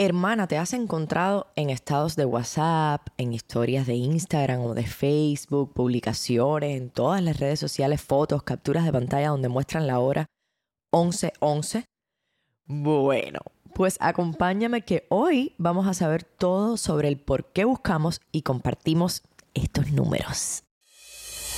Hermana, ¿te has encontrado en estados de WhatsApp, en historias de Instagram o de Facebook, publicaciones, en todas las redes sociales, fotos, capturas de pantalla donde muestran la hora 11:11? Bueno, pues acompáñame que hoy vamos a saber todo sobre el por qué buscamos y compartimos estos números.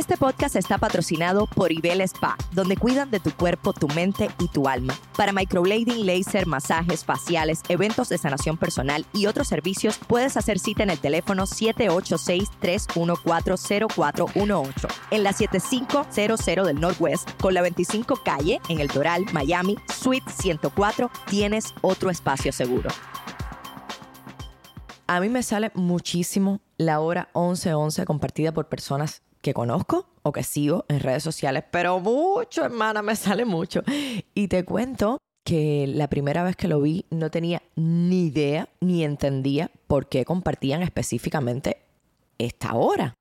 Este podcast está patrocinado por Ibel Spa, donde cuidan de tu cuerpo, tu mente y tu alma. Para microblading, laser, masajes faciales, eventos de sanación personal y otros servicios, puedes hacer cita en el teléfono 786-314-0418 en la 7500 del Northwest con la 25 calle en el Doral, Miami, Suite 104. Tienes otro espacio seguro. A mí me sale muchísimo la hora 1111 compartida por personas que conozco o que sigo en redes sociales, pero mucho, hermana, me sale mucho. Y te cuento que la primera vez que lo vi no tenía ni idea ni entendía por qué compartían específicamente esta hora.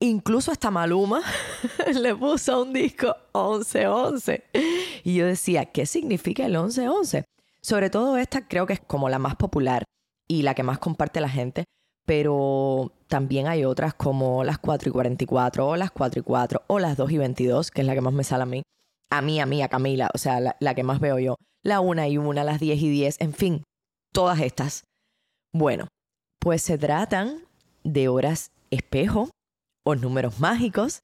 Incluso hasta Maluma le puso un disco 1111. Y yo decía, ¿qué significa el 1111? Sobre todo esta creo que es como la más popular y la que más comparte la gente, pero también hay otras como las 4 y 44 o las 4 y 4 o las 2 y 22, que es la que más me sale a mí. A mí, a mí, a Camila, o sea, la, que más veo yo. La 1 y 1, las 10 y 10, en fin, todas estas. Bueno, pues se tratan de horas espejo o números mágicos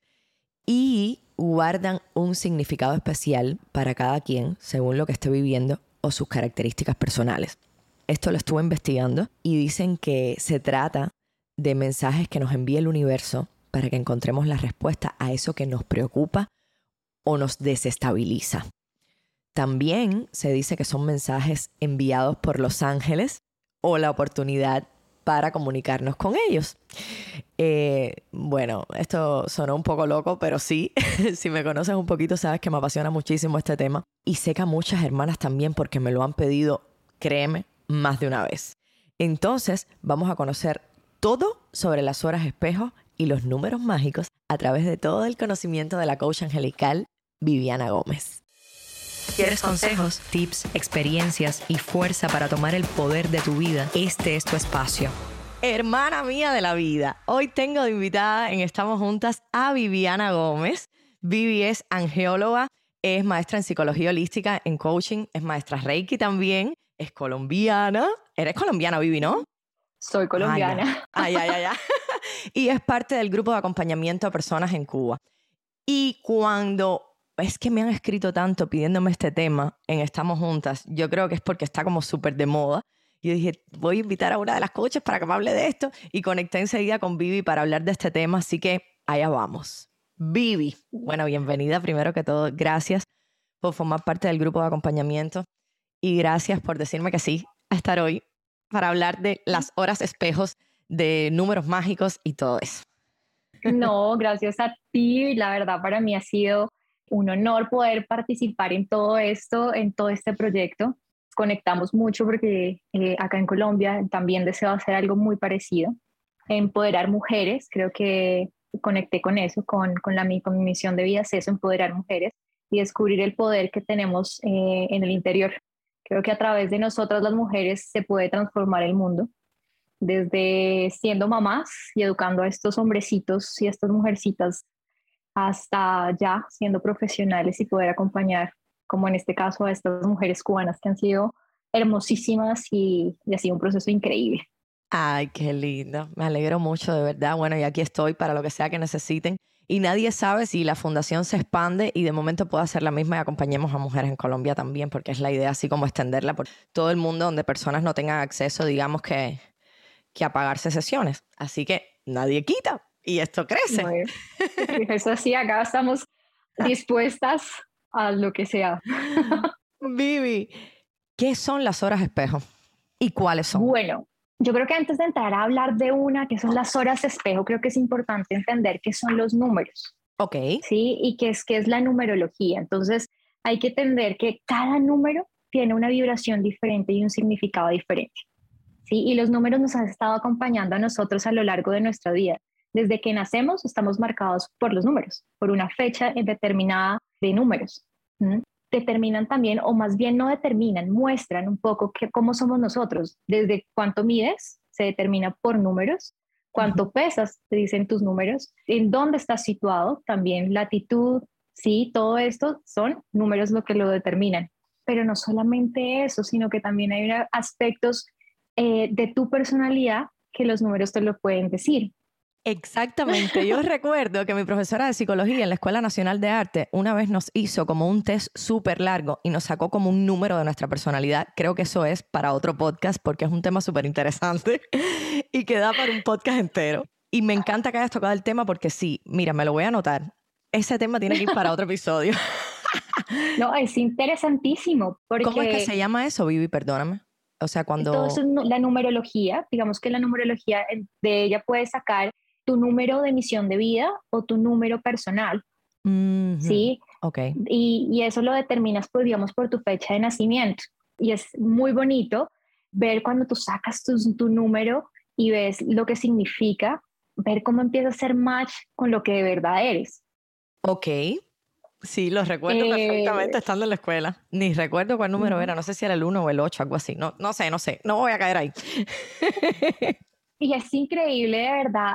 y guardan un significado especial para cada quien según lo que esté viviendo o sus características personales. Esto lo estuve investigando y dicen que se trata de mensajes que nos envía el universo para que encontremos la respuesta a eso que nos preocupa o nos desestabiliza. También se dice que son mensajes enviados por los ángeles o la oportunidad para comunicarnos con ellos. Eh, bueno, esto sonó un poco loco, pero sí, si me conoces un poquito sabes que me apasiona muchísimo este tema y sé que a muchas hermanas también porque me lo han pedido, créeme, más de una vez. Entonces, vamos a conocer todo sobre las horas espejo y los números mágicos a través de todo el conocimiento de la coach angelical Viviana Gómez. ¿Quieres consejos, tips, experiencias y fuerza para tomar el poder de tu vida? Este es tu espacio. Hermana mía de la vida, hoy tengo de invitada en Estamos Juntas a Viviana Gómez. Vivi es angeóloga, es maestra en psicología holística, en coaching, es maestra Reiki también es colombiana. Eres colombiana, Vivi, ¿no? Soy colombiana. Ay, ay, ay, ay. y es parte del grupo de acompañamiento a personas en Cuba. Y cuando es que me han escrito tanto pidiéndome este tema en Estamos Juntas, yo creo que es porque está como súper de moda. Y yo dije, voy a invitar a una de las coaches para que me hable de esto. Y conecté enseguida con Vivi para hablar de este tema. Así que allá vamos. Vivi, bueno, bienvenida primero que todo. Gracias por formar parte del grupo de acompañamiento y gracias por decirme que sí a estar hoy para hablar de las horas espejos, de números mágicos y todo eso. No, gracias a ti. La verdad para mí ha sido un honor poder participar en todo esto, en todo este proyecto. Conectamos mucho porque eh, acá en Colombia también deseo hacer algo muy parecido. Empoderar mujeres, creo que conecté con eso, con, con, la, con mi misión de vida es eso, empoderar mujeres y descubrir el poder que tenemos eh, en el interior. Creo que a través de nosotras las mujeres se puede transformar el mundo, desde siendo mamás y educando a estos hombrecitos y a estas mujercitas hasta ya siendo profesionales y poder acompañar, como en este caso, a estas mujeres cubanas que han sido hermosísimas y, y ha sido un proceso increíble. Ay, qué lindo. Me alegro mucho, de verdad. Bueno, y aquí estoy para lo que sea que necesiten y nadie sabe si la fundación se expande y de momento pueda ser la misma y acompañemos a mujeres en Colombia también, porque es la idea así como extenderla por todo el mundo donde personas no tengan acceso, digamos que, que a pagarse sesiones. Así que nadie quita y esto crece. eso sí, acá estamos dispuestas a lo que sea. Vivi, ¿qué son las horas espejo y cuáles son? Bueno, Yo creo que antes de entrar a hablar de una, que son las horas espejo, creo que es importante entender qué son los números. Ok. Sí, y qué es, qué es la numerología. Entonces, hay que entender que cada número tiene una vibración diferente y un significado diferente. ¿sí? Y los números nos han estado acompañando a nosotros a lo largo de nuestra vida. Desde que nacemos estamos marcados por los números, por una fecha determinada de números. Determinan también, o más bien no determinan, muestran un poco que, cómo somos nosotros. Desde cuánto mides, se determina por números. Cuánto pesas, te dicen tus números. En dónde estás situado, también latitud, sí, todo esto son números lo que lo determinan. Pero no solamente eso, sino que también hay aspectos eh, de tu personalidad que los números te lo pueden decir. Exactamente. Yo recuerdo que mi profesora de psicología en la Escuela Nacional de Arte una vez nos hizo como un test súper largo y nos sacó como un número de nuestra personalidad. Creo que eso es para otro podcast porque es un tema súper interesante y que da para un podcast entero. Y me encanta que hayas tocado el tema porque sí, mira, me lo voy a anotar. Ese tema tiene que ir para otro episodio. No, es interesantísimo. Porque... ¿Cómo es que se llama eso, Vivi? Perdóname. O sea, cuando... es la numerología, digamos que la numerología de ella puede sacar tu número de misión de vida o tu número personal. ¿Sí? Ok. Y, y, eso lo determinas, pues, digamos, por tu fecha de nacimiento. Y es muy bonito ver cuando tú sacas tu, tu número y ves lo que significa, ver cómo empieza a ser match con lo que de verdad eres. Ok, Sí, lo recuerdo perfectamente eh, estando en la escuela. Ni recuerdo cuál número era, no sé si era el 1 o el 8, algo así. No, no sé, no sé, no voy a caer ahí. y es increíble, de verdad.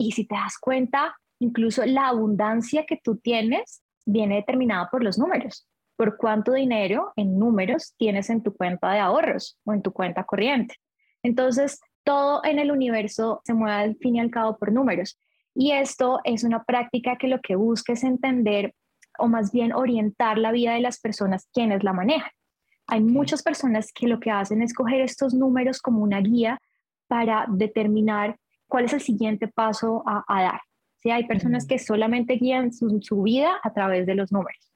Y si te das cuenta, incluso la abundancia que tú tienes viene determinada por los números, por cuánto dinero en números tienes en tu cuenta de ahorros o en tu cuenta corriente. Entonces, todo en el universo se mueve al fin y al cabo por números. Y esto es una práctica que lo que busca es entender o más bien orientar la vida de las personas quienes la manejan. Hay muchas personas que lo que hacen es coger estos números como una guía para determinar cuál es el siguiente paso a, dar. ¿Sí? Hay personas que solamente guían su, vida a través de los números.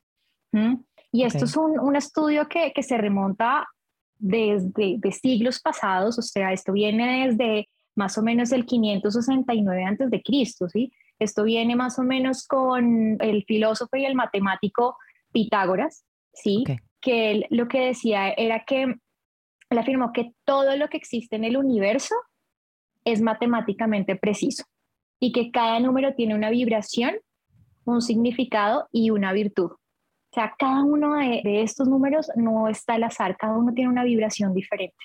Y esto es un, estudio que, se remonta desde de siglos pasados, o sea, esto viene desde más o menos el 569 antes de Cristo, ¿sí? Esto viene más o menos con el filósofo y el matemático Pitágoras, ¿sí? Que él, lo que decía era que él afirmó que todo lo que existe en el universo es matemáticamente preciso y que cada número tiene una vibración, un significado y una virtud. O sea, cada uno de, estos números no está al azar, cada uno tiene una vibración diferente.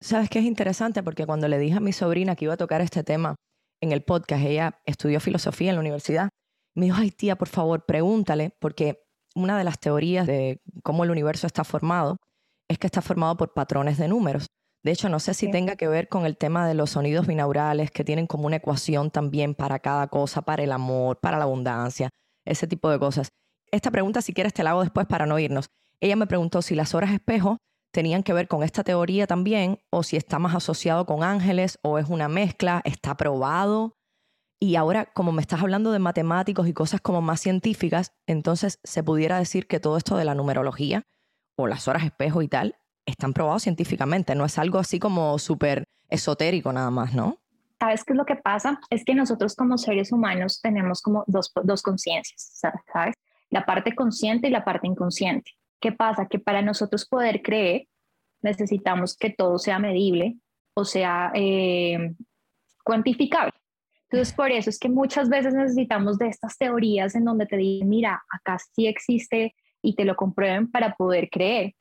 ¿Sabes qué es interesante? Porque cuando le dije a mi sobrina que iba a tocar este tema, en el podcast, ella estudió filosofía en la universidad, me dijo, ay tía, por favor, pregúntale, porque una de las teorías de cómo el universo está formado es que está formado por patrones de números. De hecho, no sé si tenga que ver con el tema de los sonidos binaurales que tienen como una ecuación también para cada cosa, para el amor, para la abundancia, ese tipo de cosas. Esta pregunta, si quieres, te la hago después para no irnos. Ella me preguntó si las horas espejo tenían que ver con esta teoría también, o si está más asociado con ángeles, o es una mezcla, está probado. Y ahora, como me estás hablando de matemáticos y cosas como más científicas, entonces se pudiera decir que todo esto de la numerología o las horas espejo y tal, están probados científicamente, no es algo así como súper esotérico nada más, ¿no? ¿Sabes qué es lo que pasa? Es que nosotros como seres humanos tenemos como dos, dos conciencias, ¿sabes? La parte consciente y la parte inconsciente. ¿Qué pasa? Que para nosotros poder creer necesitamos que todo sea medible o sea eh, cuantificable. Entonces, por eso es que muchas veces necesitamos de estas teorías en donde te dicen, mira, acá sí existe y te lo comprueben para poder creer.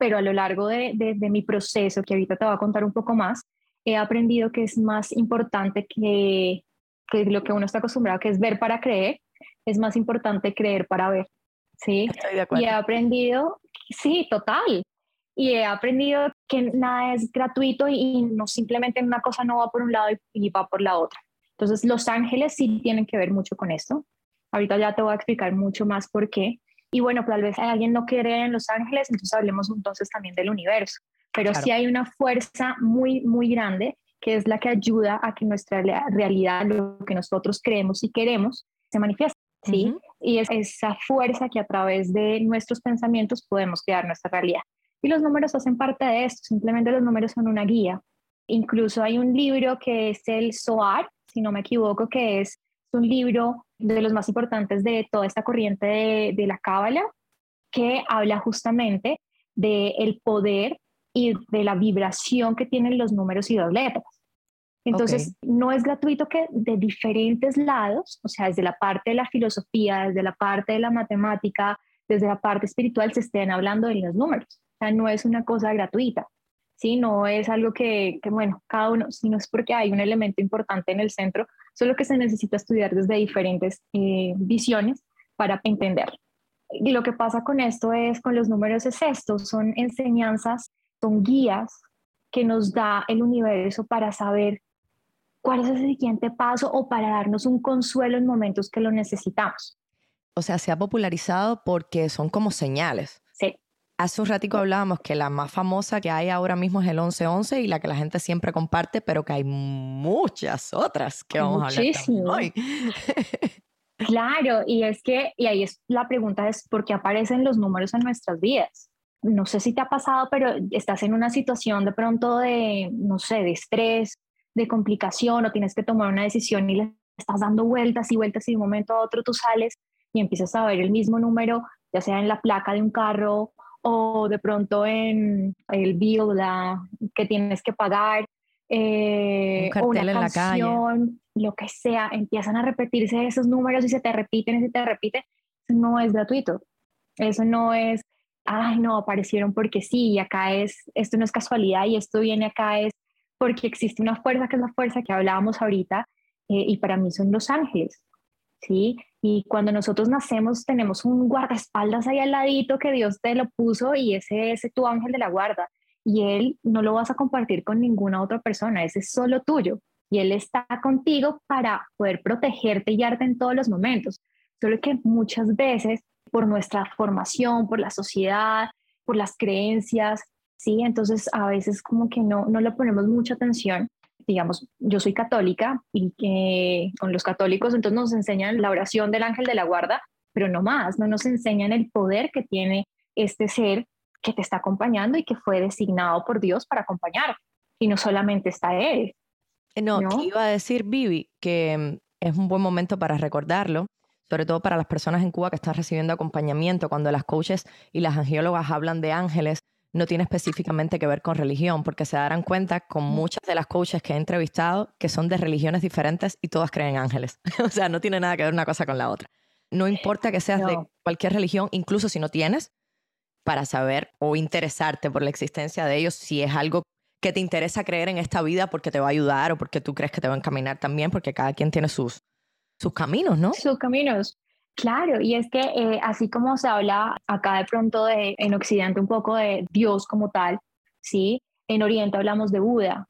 Pero a lo largo de, de, mi proceso, que ahorita te voy a contar un poco más, he aprendido que es más importante que, que lo que uno está acostumbrado, que es ver para creer, es más importante creer para ver. ¿sí? Y he aprendido, sí, total. Y he aprendido que nada es gratuito y, no simplemente una cosa no va por un lado y, va por la otra. Entonces, los ángeles sí tienen que ver mucho con esto. Ahorita ya te voy a explicar mucho más por qué. Y bueno, tal vez alguien no quiere en los ángeles, entonces hablemos entonces también del universo. Pero sí hay una fuerza muy, muy grande que es la que ayuda a que nuestra realidad, lo que nosotros creemos y queremos, se manifieste. ¿sí? Y es esa fuerza que a través de nuestros pensamientos podemos crear nuestra realidad. Y los números hacen parte de esto, simplemente los números son una guía. Incluso hay un libro que es el Soar, si no me equivoco, que es un libro de los más importantes de toda esta corriente de, la cábala, que habla justamente del el poder y de la vibración que tienen los números y las letras. Entonces, no es gratuito que de diferentes lados, o sea, desde la parte de la filosofía, desde la parte de la matemática, desde la parte espiritual, se estén hablando de los números. O sea, no es una cosa gratuita, ¿sí? No es algo que, que bueno, cada uno, sino es porque hay un elemento importante en el centro, solo que se necesita estudiar desde diferentes eh, visiones para entender. Y lo que pasa con esto es, con los números es esto, son enseñanzas, son guías que nos da el universo para saber cuál es el siguiente paso o para darnos un consuelo en momentos que lo necesitamos. O sea, se ha popularizado porque son como señales. Hace un ratico hablábamos que la más famosa que hay ahora mismo es el 1111 y la que la gente siempre comparte, pero que hay muchas otras que vamos a hablar hoy. claro, y es que, y ahí es la pregunta es, ¿por qué aparecen los números en nuestras vidas? No sé si te ha pasado, pero estás en una situación de pronto de, no sé, de estrés, de complicación o tienes que tomar una decisión y le estás dando vueltas y vueltas y de un momento a otro tú sales y empiezas a ver el mismo número, ya sea en la placa de un carro o de pronto en el bill que tienes que pagar, eh, o una canción, lo que sea, empiezan a repetirse esos números y se te repiten y se te repiten. Eso no es gratuito. Eso no es, ay, no, aparecieron porque sí, y acá es, esto no es casualidad y esto viene acá es porque existe una fuerza que es la fuerza que hablábamos ahorita eh, y para mí son los ángeles, ¿sí? Y cuando nosotros nacemos tenemos un guardaespaldas ahí al ladito que Dios te lo puso y ese es tu ángel de la guarda y él no lo vas a compartir con ninguna otra persona, ese es solo tuyo y él está contigo para poder protegerte y guiarte en todos los momentos. Solo que muchas veces por nuestra formación, por la sociedad, por las creencias, ¿sí? Entonces a veces como que no, no le ponemos mucha atención. Digamos, yo soy católica y que con los católicos entonces nos enseñan la oración del ángel de la guarda, pero no más, no nos enseñan el poder que tiene este ser que te está acompañando y que fue designado por Dios para acompañar. Y no solamente está Él. Eh, no, iba a decir, Vivi, que mm, es un buen momento para recordarlo, sobre todo para las personas en Cuba que están recibiendo acompañamiento, cuando las coaches y las angiólogas hablan de ángeles, no tiene específicamente que ver con religión, porque se darán cuenta con muchas de las coaches que he entrevistado que son de religiones diferentes y todas creen en ángeles. o sea, no tiene nada que ver una cosa con la otra. No importa que seas de cualquier religión, incluso si no tienes, para saber o interesarte por la existencia de ellos, si es algo que te interesa creer en esta vida porque te va a ayudar o porque tú crees que te va a encaminar también, porque cada quien tiene sus, sus caminos, ¿no? Sus caminos. Claro, y es que eh, así como se habla acá de pronto en Occidente un poco de Dios como tal, ¿sí? En Oriente hablamos de Buda,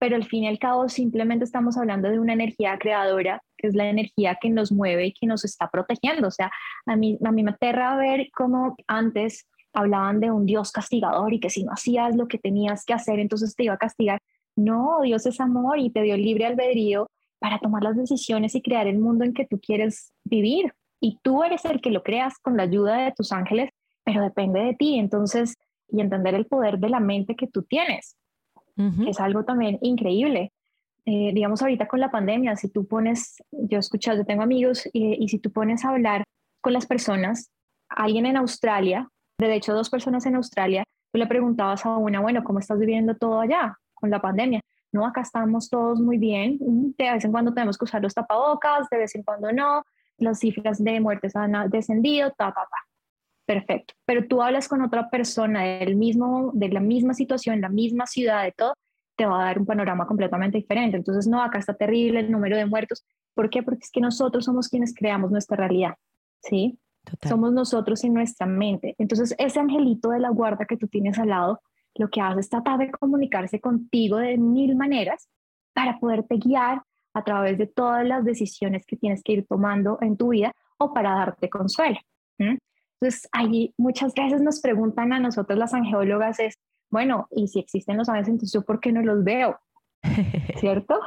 pero al fin y al cabo simplemente estamos hablando de una energía creadora, que es la energía que nos mueve y que nos está protegiendo. O sea, a mí, a mí me aterra ver cómo antes hablaban de un Dios castigador y que si no hacías lo que tenías que hacer, entonces te iba a castigar. No, Dios es amor y te dio libre albedrío para tomar las decisiones y crear el mundo en que tú quieres vivir y tú eres el que lo creas con la ayuda de tus ángeles, pero depende de ti. Entonces, y entender el poder de la mente que tú tienes, es algo también increíble. Eh, digamos ahorita con la pandemia, si tú pones, yo he escuchado, yo tengo amigos, y, si tú pones a hablar con las personas, alguien en Australia, de hecho dos personas en Australia, tú le preguntabas a una, bueno, ¿cómo estás viviendo todo allá con la pandemia? No, acá estamos todos muy bien, de vez en cuando tenemos que usar los tapabocas, de vez en cuando no, las cifras de muertes han descendido, ta, ta, ta. Perfecto. Pero tú hablas con otra persona del mismo, de la misma situación, la misma ciudad, de todo, te va a dar un panorama completamente diferente. Entonces, no, acá está terrible el número de muertos. ¿Por qué? Porque es que nosotros somos quienes creamos nuestra realidad, ¿sí? Somos nosotros en nuestra mente. Entonces, ese angelito de la guarda que tú tienes al lado, lo que hace es tratar de comunicarse contigo de mil maneras para poderte guiar a través de todas las decisiones que tienes que ir tomando en tu vida o para darte consuelo. Entonces, ahí muchas veces nos preguntan a nosotros las angeólogas es, bueno, y si existen los ángeles, entonces yo por qué no los veo, ¿cierto?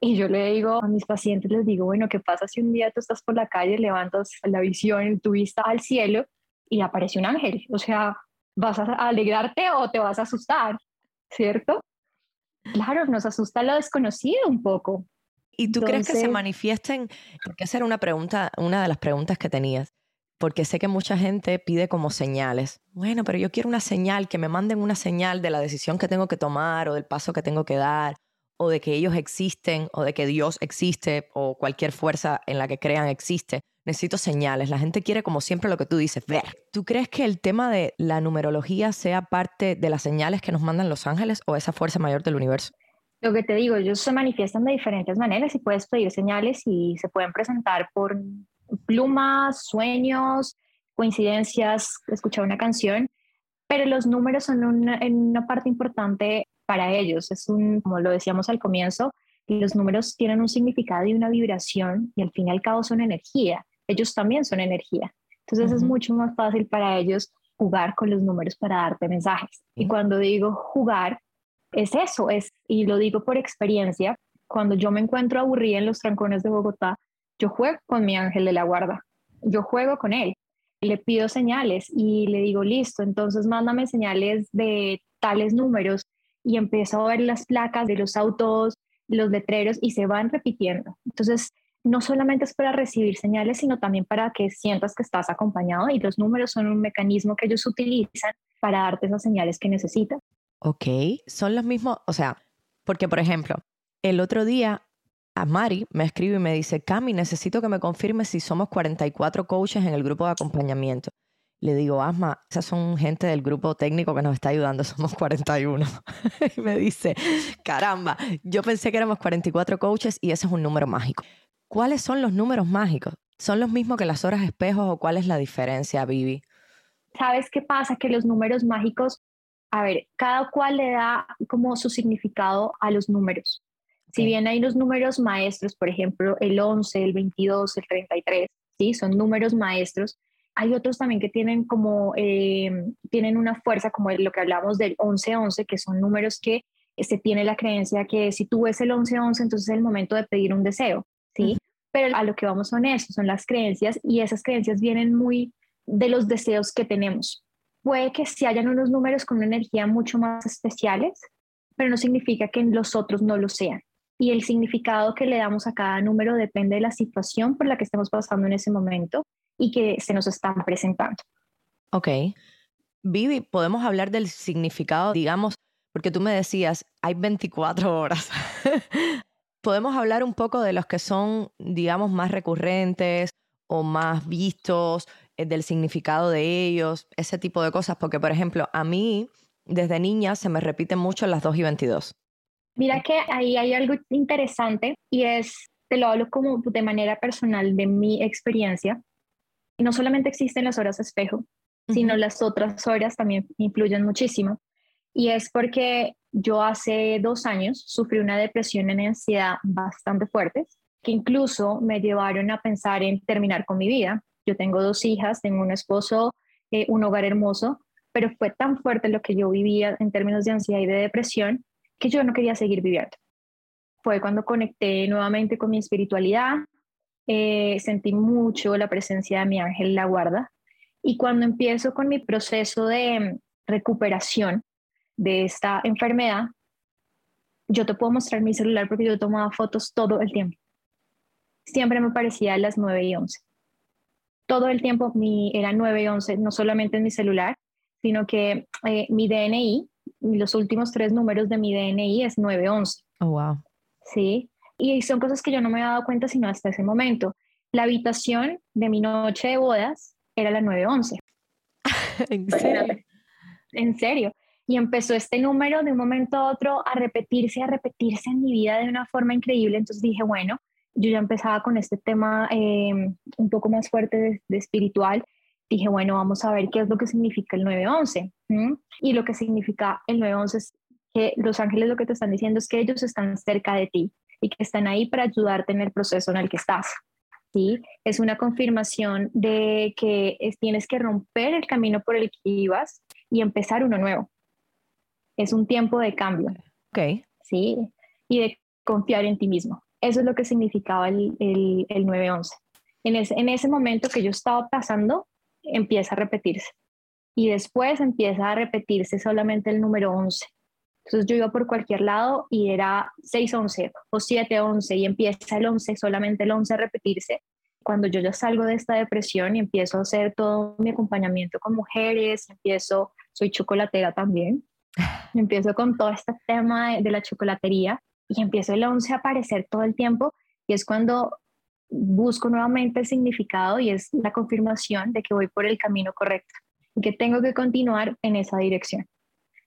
Y yo le digo a mis pacientes, les digo, bueno, ¿qué pasa si un día tú estás por la calle, levantas la visión, tu vista al cielo y aparece un ángel? O sea, ¿vas a alegrarte o te vas a asustar? ¿Cierto? Claro, nos asusta lo desconocido un poco. ¿Y tú crees que se manifiesten? Porque esa era una pregunta, una de las preguntas que tenías. Porque sé que mucha gente pide como señales. Bueno, pero yo quiero una señal, que me manden una señal de la decisión que tengo que tomar o del paso que tengo que dar o de que ellos existen o de que Dios existe o cualquier fuerza en la que crean existe. Necesito señales. La gente quiere, como siempre, lo que tú dices, ver. ¿Tú crees que el tema de la numerología sea parte de las señales que nos mandan los ángeles o esa fuerza mayor del universo? Lo que te digo, ellos se manifiestan de diferentes maneras y puedes pedir señales y se pueden presentar por plumas, sueños, coincidencias, escuchar una canción, pero los números son una, una parte importante para ellos. Es un, como lo decíamos al comienzo, los números tienen un significado y una vibración y al fin y al cabo son energía. Ellos también son energía. Entonces es mucho más fácil para ellos jugar con los números para darte mensajes. Y cuando digo jugar, es eso, es, y lo digo por experiencia, cuando yo me encuentro aburrida en los trancones de Bogotá, yo juego con mi ángel de la guarda, yo juego con él, le pido señales y le digo, listo, entonces mándame señales de tales números y empiezo a ver las placas de los autos, los letreros y se van repitiendo. Entonces, no solamente es para recibir señales, sino también para que sientas que estás acompañado y los números son un mecanismo que ellos utilizan para darte esas señales que necesitas. Ok, son los mismos, o sea, porque por ejemplo, el otro día a Mari me escribe y me dice, Cami, necesito que me confirmes si somos 44 coaches en el grupo de acompañamiento. Le digo, Asma, esas son gente del grupo técnico que nos está ayudando, somos 41. y me dice, caramba, yo pensé que éramos 44 coaches y ese es un número mágico. ¿Cuáles son los números mágicos? ¿Son los mismos que las horas espejos o cuál es la diferencia, Vivi? ¿Sabes qué pasa? Que los números mágicos a ver, cada cual le da como su significado a los números. Si bien hay los números maestros, por ejemplo, el 11, el 22, el 33, ¿sí? Son números maestros. Hay otros también que tienen como, eh, tienen una fuerza, como lo que hablamos del 11-11, que son números que se tiene la creencia que si tú ves el 11-11, entonces es el momento de pedir un deseo, ¿sí? Pero a lo que vamos son eso, son las creencias y esas creencias vienen muy de los deseos que tenemos puede que sí hayan unos números con una energía mucho más especiales, pero no significa que los otros no lo sean. Y el significado que le damos a cada número depende de la situación por la que estemos pasando en ese momento y que se nos están presentando. Ok. Vivi, podemos hablar del significado, digamos, porque tú me decías, hay 24 horas. podemos hablar un poco de los que son, digamos, más recurrentes o más vistos, del significado de ellos, ese tipo de cosas, porque por ejemplo, a mí desde niña se me repiten mucho las 2 y 22. Mira que ahí hay algo interesante y es, te lo hablo como de manera personal de mi experiencia. No solamente existen las horas espejo, sino las otras horas también influyen muchísimo. Y es porque yo hace dos años sufrí una depresión y ansiedad bastante fuertes, que incluso me llevaron a pensar en terminar con mi vida. Yo tengo dos hijas, tengo un esposo, eh, un hogar hermoso, pero fue tan fuerte lo que yo vivía en términos de ansiedad y de depresión que yo no quería seguir viviendo. Fue cuando conecté nuevamente con mi espiritualidad, eh, sentí mucho la presencia de mi ángel la guarda y cuando empiezo con mi proceso de recuperación de esta enfermedad, yo te puedo mostrar mi celular porque yo tomaba fotos todo el tiempo. Siempre me parecía a las 9 y 11 todo el tiempo mi, era 9 y 11, no solamente en mi celular, sino que eh, mi DNI, los últimos tres números de mi DNI es 911. Oh, wow. Sí, y son cosas que yo no me había dado cuenta sino hasta ese momento. La habitación de mi noche de bodas era la 911. ¿En serio? En serio. Y empezó este número de un momento a otro a repetirse, a repetirse en mi vida de una forma increíble. Entonces dije, bueno, yo ya empezaba con este tema eh, un poco más fuerte de, espiritual, dije, bueno, vamos a ver qué es lo que significa el 911. Y lo que significa el 911 es que los ángeles lo que te están diciendo es que ellos están cerca de ti y que están ahí para ayudarte en el proceso en el que estás. ¿sí? Es una confirmación de que tienes que romper el camino por el que ibas y empezar uno nuevo. Es un tiempo de cambio. Ok. Sí, y de confiar en ti mismo. Eso es lo que significaba el, el, el 911. En, en ese momento que yo estaba pasando, empieza a repetirse. Y después empieza a repetirse solamente el número 11. Entonces yo iba por cualquier lado y era 6-11 o 7-11 y empieza el 11, solamente el 11 a repetirse. Cuando yo ya salgo de esta depresión y empiezo a hacer todo mi acompañamiento con mujeres, empiezo, soy chocolatera también, empiezo con todo este tema de, de la chocolatería y empiezo el 11 a aparecer todo el tiempo y es cuando busco nuevamente el significado y es la confirmación de que voy por el camino correcto y que tengo que continuar en esa dirección.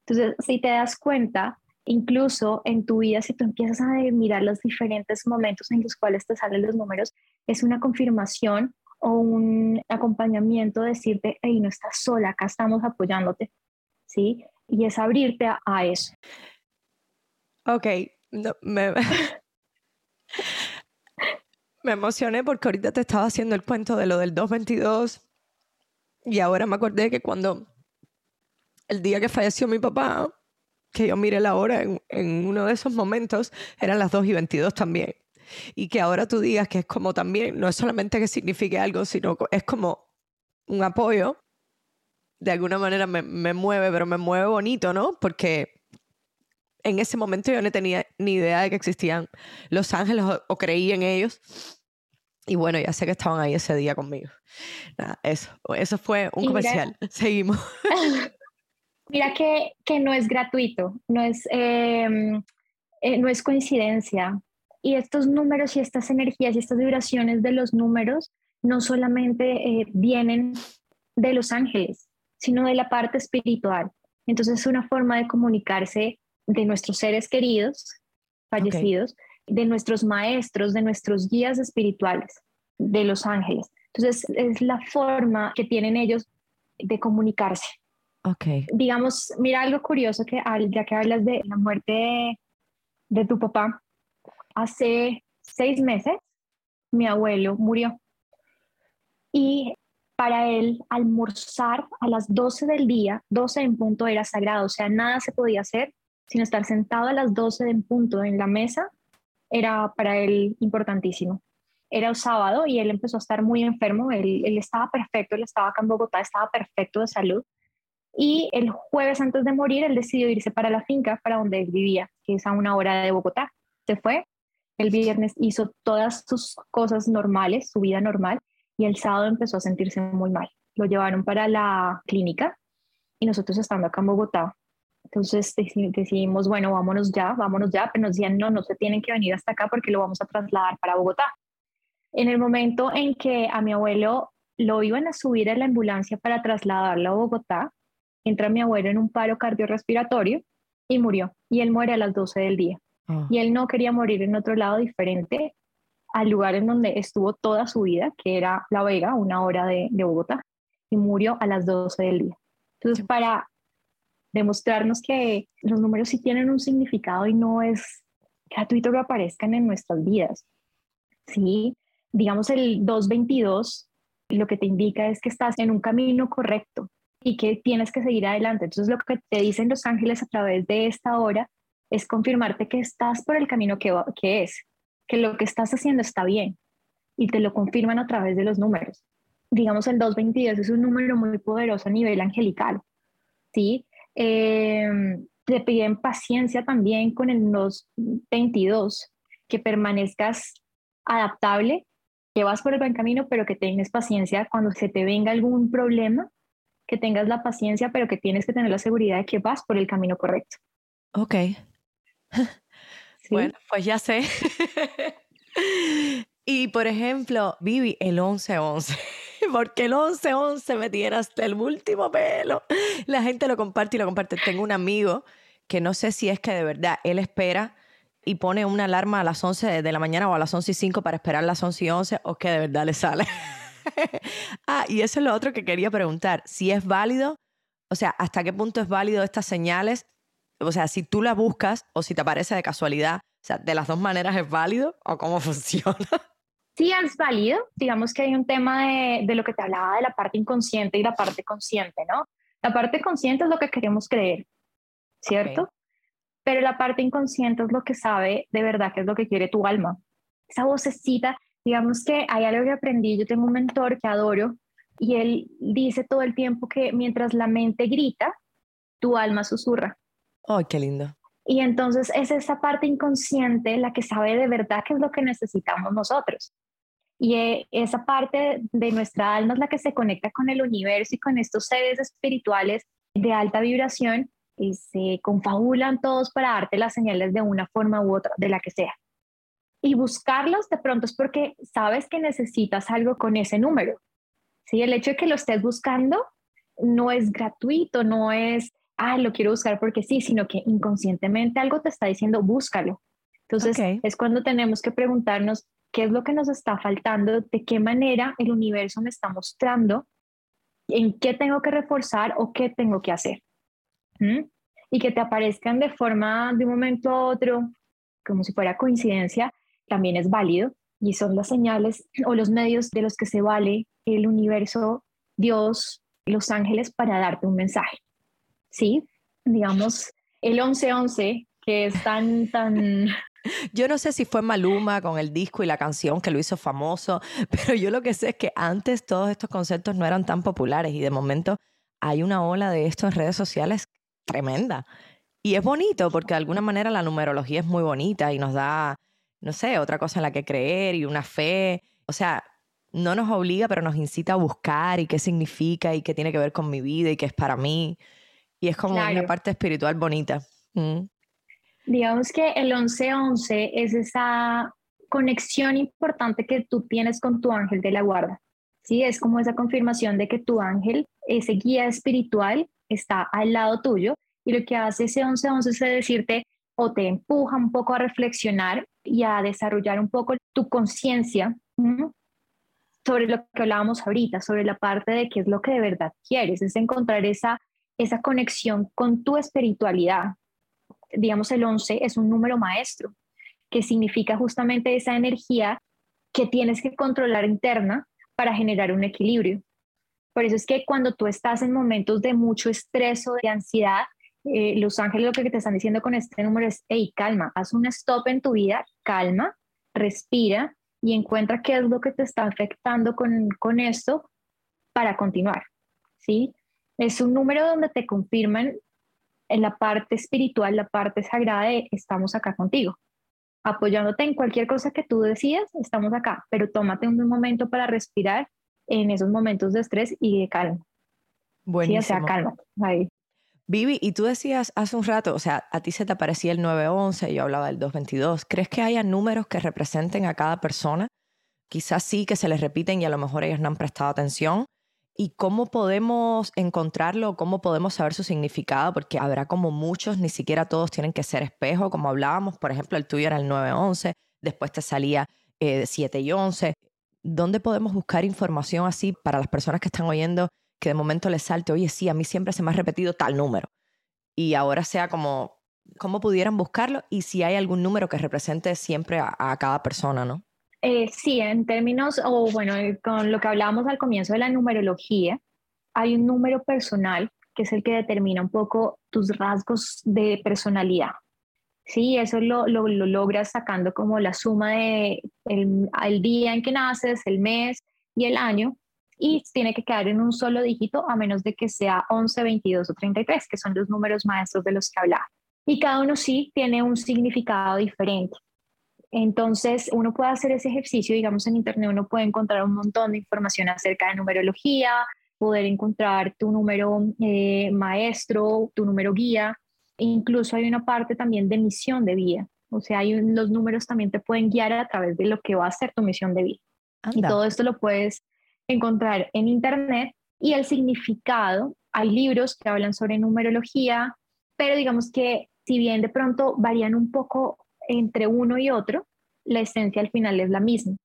Entonces, si te das cuenta, incluso en tu vida, si tú empiezas a mirar los diferentes momentos en los cuales te salen los números, es una confirmación o un acompañamiento, decirte, hey, no estás sola, acá estamos apoyándote, ¿sí? Y es abrirte a, eso. Ok, me... me emocioné porque ahorita te estaba haciendo el cuento de lo del 222 y ahora me acordé que cuando el día que falleció mi papá, que yo miré la hora en, uno de esos momentos, eran las 2 y 22 también. Y que ahora tú digas que es como también, no es solamente que signifique algo, sino es como un apoyo. De alguna manera me, mueve, pero me mueve bonito, ¿no? Porque en ese momento yo no tenía ni idea de que existían los ángeles o, creí en ellos. Y bueno, ya sé que estaban ahí ese día conmigo. Nada, eso, eso fue un comercial. Seguimos. Mira que, que no es gratuito, no es, em, eh, no es coincidencia. Y estos números y estas energías y estas vibraciones de los números no solamente eh, vienen de los ángeles, sino de la parte espiritual. Entonces es una forma de comunicarse de nuestros seres queridos, fallecidos, de nuestros maestros, de nuestros guías espirituales, de los ángeles. Entonces es la forma que tienen ellos de comunicarse. Okay. Digamos, mira algo curioso que ya que hablas de la muerte de, tu papá, hace seis meses mi abuelo murió. Y para él almorzar a las 12 del día, 12 en punto era sagrado, o sea, nada se podía hacer sino estar sentado a las 12 en punto en la mesa, era para él importantísimo. Era un sábado y él empezó a estar muy enfermo, él, él estaba perfecto, él estaba acá en Bogotá, estaba perfecto de salud, y el jueves antes de morir, él decidió irse para la finca, para donde él vivía, que es a una hora de Bogotá. Se fue, el viernes hizo todas sus cosas normales, su vida normal, y el sábado empezó a sentirse muy mal. Lo llevaron para la clínica y nosotros estando acá en Bogotá. Entonces decidimos, bueno, vámonos ya, vámonos ya, pero nos decían, no, no se tienen que venir hasta acá porque lo vamos a trasladar para Bogotá. En el momento en que a mi abuelo lo iban a subir a la ambulancia para trasladarlo a Bogotá, entra mi abuelo en un paro cardiorrespiratorio y murió. Y él muere a las 12 del día. Ah. Y él no quería morir en otro lado diferente al lugar en donde estuvo toda su vida, que era La Vega, una hora de, Bogotá, y murió a las 12 del día. Entonces, para demostrarnos que los números sí tienen un significado y no es gratuito que aparezcan en nuestras vidas. Sí, digamos el 222 lo que te indica es que estás en un camino correcto, y que tienes que seguir adelante. Entonces lo que te dicen los ángeles a través de esta hora es confirmarte que estás por el camino que, que es, que lo que estás haciendo está bien y te lo confirman a través de los números. Digamos, el 222 es un número muy poderoso a nivel angelical, ¿sí? Em, te piden paciencia también con el 222, que permanezcas adaptable, que vas por el buen camino, pero que tengas paciencia cuando se te venga algún problema, que tengas la paciencia, pero que tienes que tener la seguridad de que vas por el camino correcto. Ok. Bueno, pues ya sé. y por ejemplo, Vivi, el 11-11. Porque el 11-11 me tiene hasta el último pelo. La gente lo comparte y lo comparte. Tengo un amigo que no sé si es que de verdad él espera y pone una alarma a las 11 de la mañana o a las 11 y 5 para esperar las 11 y 11 o que de verdad le sale. ah, y eso es lo otro que quería preguntar. Si es válido, o sea, ¿hasta qué punto es válido estas señales? O sea, si tú las buscas o si te aparece de casualidad, o sea, ¿de las dos maneras es válido o cómo funciona? Sí, es válido. Digamos que hay un tema de, de lo que te hablaba de la parte inconsciente y la parte consciente, ¿no? La parte consciente es lo que queremos creer, ¿cierto? Pero la parte inconsciente es lo que sabe de verdad que es lo que quiere tu alma. Esa vocecita Digamos que hay algo que aprendí, yo tengo un mentor que adoro y él dice todo el tiempo que mientras la mente grita, tu alma susurra. ¡Ay, qué lindo! Y entonces es esa parte inconsciente la que sabe de verdad qué es lo que necesitamos nosotros. Y eh, esa parte de nuestra alma es la que se conecta con el universo y con estos seres espirituales de alta vibración y se confabulan todos para darte las señales de una forma u otra, de la que sea. Y buscarlos de pronto es porque sabes que necesitas algo con ese número. ¿Sí? El hecho de que lo estés buscando no es gratuito, no es, ah, lo quiero buscar porque sí, sino que inconscientemente algo te está diciendo, búscalo. Entonces es cuando tenemos que preguntarnos qué es lo que nos está faltando, de qué manera el universo me está mostrando, en qué tengo que reforzar o qué tengo que hacer. Y que te aparezcan de forma de un momento a otro, como si fuera coincidencia, también es válido y son las señales o los medios de los que se vale el universo, Dios, los ángeles para darte un mensaje. ¿Sí? Digamos, el 1111, que es tan, tan... Yo no sé si fue Maluma con el disco y la canción que lo hizo famoso, pero yo lo que sé es que antes todos estos conceptos no eran tan populares y de momento hay una ola de esto en redes sociales tremenda. Y es bonito porque de alguna manera la numerología es muy bonita y nos da, no sé, otra cosa en la que creer y una fe. O sea, no nos obliga, pero nos incita a buscar y qué significa y qué tiene que ver con mi vida y qué es para mí. Y es como una parte espiritual bonita. Mm. Digamos que el 11-11 es esa conexión importante que tú tienes con tu ángel de la guarda. Sí, es como esa confirmación de que tu ángel, ese guía espiritual, está al lado tuyo y lo que hace ese 11-11 es decirte o te empuja un poco a reflexionar y a desarrollar un poco tu conciencia sobre lo que hablábamos ahorita, sobre la parte de qué es lo que de verdad quieres, es encontrar esa, esa conexión con tu espiritualidad. Digamos, el 11 es un número maestro, que significa justamente esa energía que tienes que controlar interna para generar un equilibrio. Por eso es que cuando tú estás en momentos de mucho estrés o de ansiedad, eh, los ángeles lo que te están diciendo con este número es, hey, calma, haz un stop en tu vida, calma, respira y encuentra qué es lo que te está afectando con, con esto para continuar, ¿sí? Es un número donde te confirman en la parte espiritual, la parte sagrada de estamos acá contigo, apoyándote en cualquier cosa que tú decidas, estamos acá, pero tómate un momento para respirar en esos momentos de estrés y de calma. Buenísimo. Sí, o sea, calma. Ahí. Vivi, y tú decías hace un rato, o sea, a ti se te aparecía el 911, yo hablaba del 222. ¿Crees que haya números que representen a cada persona? Quizás sí que se les repiten y a lo mejor ellos no han prestado atención. ¿Y cómo podemos encontrarlo? ¿Cómo podemos saber su significado? Porque habrá como muchos, ni siquiera todos tienen que ser espejo, como hablábamos. Por ejemplo, el tuyo era el 911, después te salía eh, 7 y 11. ¿Dónde podemos buscar información así para las personas que están oyendo que de momento les salte, oye, sí, a mí siempre se me ha repetido tal número. Y ahora sea como, ¿cómo pudieran buscarlo? Y si hay algún número que represente siempre a, cada persona, ¿no? Eh, sí, en términos, o bueno, eh, con lo que hablábamos al comienzo de la numerología, hay un número personal que es el que determina un poco tus rasgos de personalidad. Sí, eso lo, lo, logras sacando como la suma de el día en que naces, el mes y el año, y tiene que quedar en un solo dígito a menos de que sea 11, 22 o 33, que son los números maestros de los que hablaba. Y cada uno sí tiene un significado diferente. Entonces, uno puede hacer ese ejercicio, digamos, en Internet uno puede encontrar un montón de información acerca de numerología, poder encontrar tu número eh, maestro, tu número guía. E incluso hay una parte también de misión de vida. O sea, hay los números también te pueden guiar a través de lo que va a ser tu misión de vida. Y todo esto lo puedes encontrar en Internet y el significado. Hay libros que hablan sobre numerología, pero digamos que si bien de pronto varían un poco entre uno y otro, la esencia al final es la misma.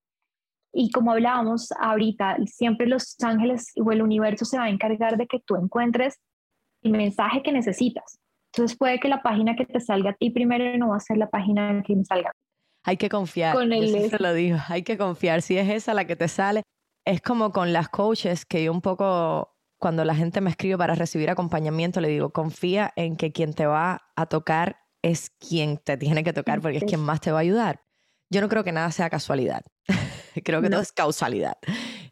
Y como hablábamos ahorita, siempre los ángeles o el universo se va a encargar de que tú encuentres el mensaje que necesitas. Entonces puede que la página que te salga a ti primero no va a ser la página que me salga. Hay que confiar. Con el... lo digo, hay que confiar. Si es esa la que te sale, es como con las coaches que yo un poco, cuando la gente me escribe para recibir acompañamiento, le digo, confía en que quien te va a tocar es quien te tiene que tocar porque es quien más te va a ayudar. Yo no creo que nada sea casualidad. creo que todo es causalidad.